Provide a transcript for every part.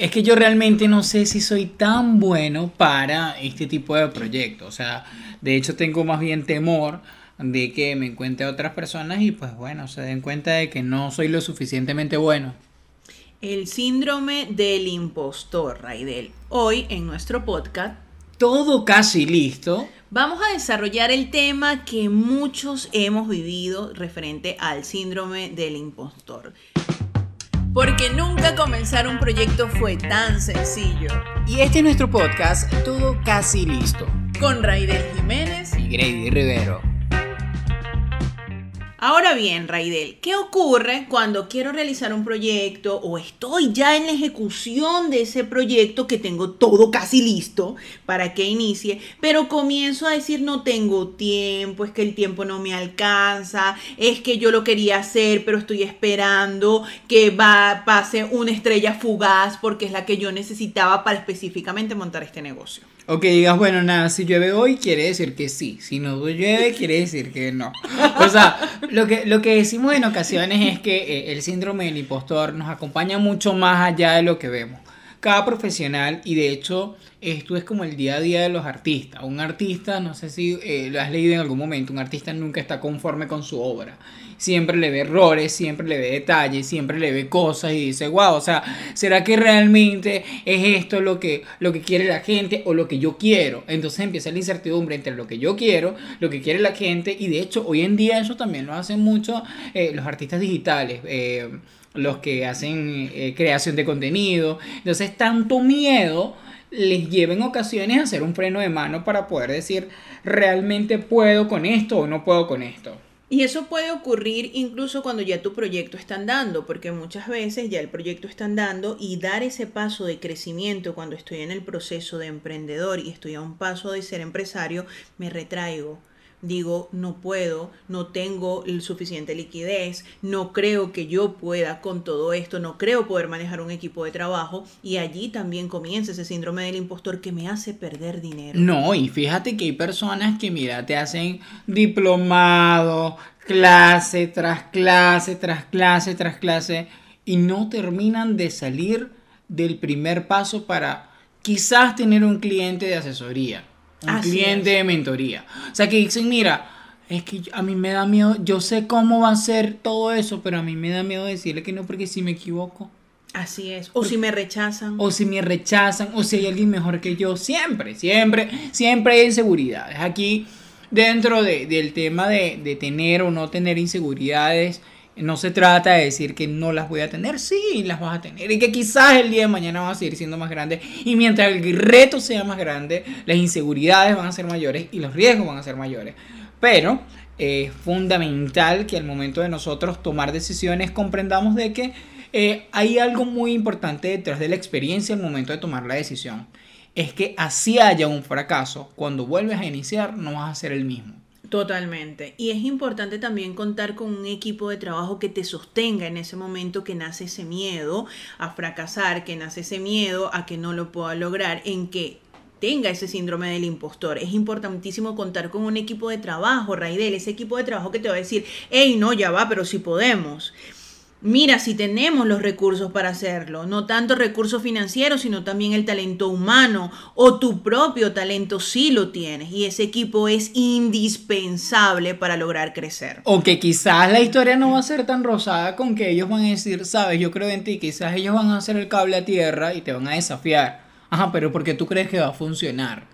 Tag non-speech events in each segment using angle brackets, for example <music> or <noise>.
Es que yo realmente no sé si soy tan bueno para este tipo de proyectos. O sea, de hecho tengo más bien temor de que me encuentre otras personas y pues bueno, se den cuenta de que no soy lo suficientemente bueno. El síndrome del impostor, Raidel. Hoy en nuestro podcast. Todo casi listo. Vamos a desarrollar el tema que muchos hemos vivido referente al síndrome del impostor. Porque nunca comenzar un proyecto fue tan sencillo. Y este es nuestro podcast, Todo casi listo. Con Raidel Jiménez y Grady Rivero. Ahora bien, Raidel, ¿qué ocurre cuando quiero realizar un proyecto o estoy ya en la ejecución de ese proyecto que tengo todo casi listo para que inicie, pero comienzo a decir no tengo tiempo, es que el tiempo no me alcanza, es que yo lo quería hacer, pero estoy esperando que va, pase una estrella fugaz porque es la que yo necesitaba para específicamente montar este negocio? O que digas, bueno, nada, si llueve hoy quiere decir que sí, si no llueve quiere decir que no. O sea, lo que, lo que decimos en ocasiones es que eh, el síndrome del impostor nos acompaña mucho más allá de lo que vemos. Cada profesional, y de hecho esto es como el día a día de los artistas. Un artista, no sé si eh, lo has leído en algún momento, un artista nunca está conforme con su obra siempre le ve errores, siempre le ve detalles, siempre le ve cosas y dice, wow, o sea, ¿será que realmente es esto lo que, lo que quiere la gente o lo que yo quiero? Entonces empieza la incertidumbre entre lo que yo quiero, lo que quiere la gente y de hecho hoy en día eso también lo hacen mucho eh, los artistas digitales. Eh, los que hacen eh, creación de contenido. Entonces, tanto miedo les lleva en ocasiones a hacer un freno de mano para poder decir, realmente puedo con esto o no puedo con esto. Y eso puede ocurrir incluso cuando ya tu proyecto está andando, porque muchas veces ya el proyecto está andando y dar ese paso de crecimiento cuando estoy en el proceso de emprendedor y estoy a un paso de ser empresario, me retraigo digo, no puedo, no tengo el suficiente liquidez, no creo que yo pueda con todo esto, no creo poder manejar un equipo de trabajo y allí también comienza ese síndrome del impostor que me hace perder dinero. No, y fíjate que hay personas que, mira, te hacen diplomado, clase tras clase, tras clase, tras clase, y no terminan de salir del primer paso para quizás tener un cliente de asesoría un cliente de mentoría. O sea, que dicen, mira, es que a mí me da miedo, yo sé cómo va a ser todo eso, pero a mí me da miedo decirle que no porque si me equivoco. Así es. O si me rechazan. O si me rechazan, o si hay alguien mejor que yo. Siempre, siempre, siempre hay inseguridades. Aquí, dentro del tema de, de tener o no tener inseguridades, no se trata de decir que no las voy a tener, sí, las vas a tener. Y que quizás el día de mañana van a seguir siendo más grandes. Y mientras el reto sea más grande, las inseguridades van a ser mayores y los riesgos van a ser mayores. Pero es fundamental que al momento de nosotros tomar decisiones comprendamos de que eh, hay algo muy importante detrás de la experiencia al momento de tomar la decisión. Es que así haya un fracaso, cuando vuelves a iniciar no vas a ser el mismo. Totalmente. Y es importante también contar con un equipo de trabajo que te sostenga en ese momento que nace ese miedo a fracasar, que nace ese miedo a que no lo pueda lograr, en que tenga ese síndrome del impostor. Es importantísimo contar con un equipo de trabajo, Raidel, ese equipo de trabajo que te va a decir, hey, no, ya va, pero si podemos mira si tenemos los recursos para hacerlo, no tanto recursos financieros, sino también el talento humano o tu propio talento si lo tienes y ese equipo es indispensable para lograr crecer. O que quizás la historia no va a ser tan rosada con que ellos van a decir, sabes, yo creo en ti, quizás ellos van a hacer el cable a tierra y te van a desafiar. Ajá, pero ¿por qué tú crees que va a funcionar?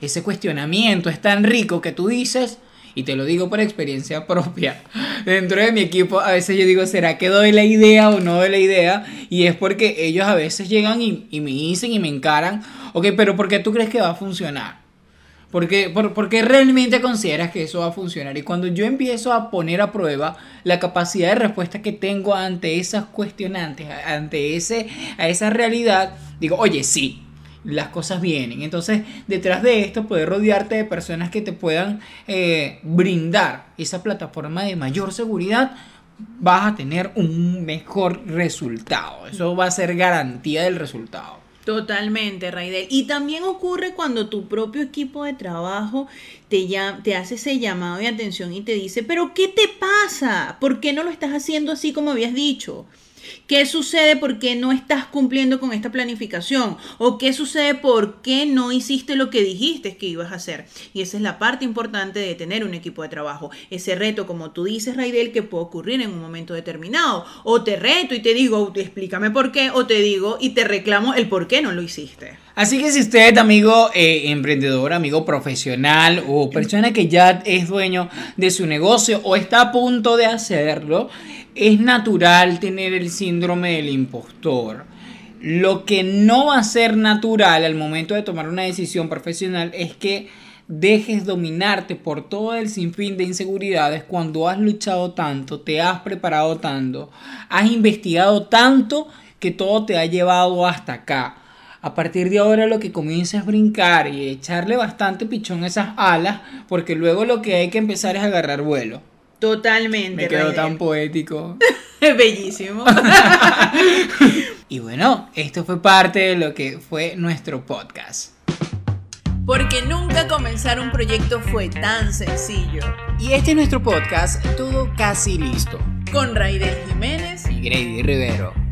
Ese cuestionamiento es tan rico que tú dices, y te lo digo por experiencia <laughs> propia. Dentro de mi equipo a veces yo digo, ¿será que doy la idea o no doy la idea? Y es porque ellos a veces llegan y, me dicen y me encaran, ok, pero ¿por qué tú crees que va a funcionar? Porque, por, qué realmente consideras que eso va a funcionar? Y cuando yo empiezo a poner a prueba la capacidad de respuesta que tengo ante esas cuestionantes, ante ese, a esa realidad, digo, oye, sí, las cosas vienen. Entonces, detrás de esto, poder rodearte de personas que te puedan eh, brindar esa plataforma de mayor seguridad, vas a tener un mejor resultado. Eso va a ser garantía del resultado. Totalmente, Raidel. Y también ocurre cuando tu propio equipo de trabajo te, te hace ese llamado de atención y te dice, pero ¿qué te pasa? ¿Por qué no lo estás haciendo así como habías dicho? ¿Qué sucede porque no estás cumpliendo con esta planificación? ¿O qué sucede porque no hiciste lo que dijiste que ibas a hacer? Y esa es la parte importante de tener un equipo de trabajo. Ese reto, como tú dices, Raidel, que puede ocurrir en un momento determinado. O te reto y te digo, explícame por qué, o te digo y te reclamo el por qué no lo hiciste. Así que si usted, amigo eh, emprendedor, amigo profesional o persona que ya es dueño de su negocio o está a punto de hacerlo, es natural tener el síndrome del impostor. Lo que no va a ser natural al momento de tomar una decisión profesional es que dejes dominarte por todo el sinfín de inseguridades cuando has luchado tanto, te has preparado tanto, has investigado tanto que todo te ha llevado hasta acá. A partir de ahora lo que comienza es brincar y echarle bastante pichón a esas alas, porque luego lo que hay que empezar es agarrar vuelo. Totalmente. Me quedó tan poético. <laughs> Bellísimo. <laughs> y bueno, esto fue parte de lo que fue nuestro podcast. Porque nunca comenzar un proyecto fue tan sencillo. Y este es nuestro podcast, todo casi listo. Con Raidel Jiménez y Grady Rivero.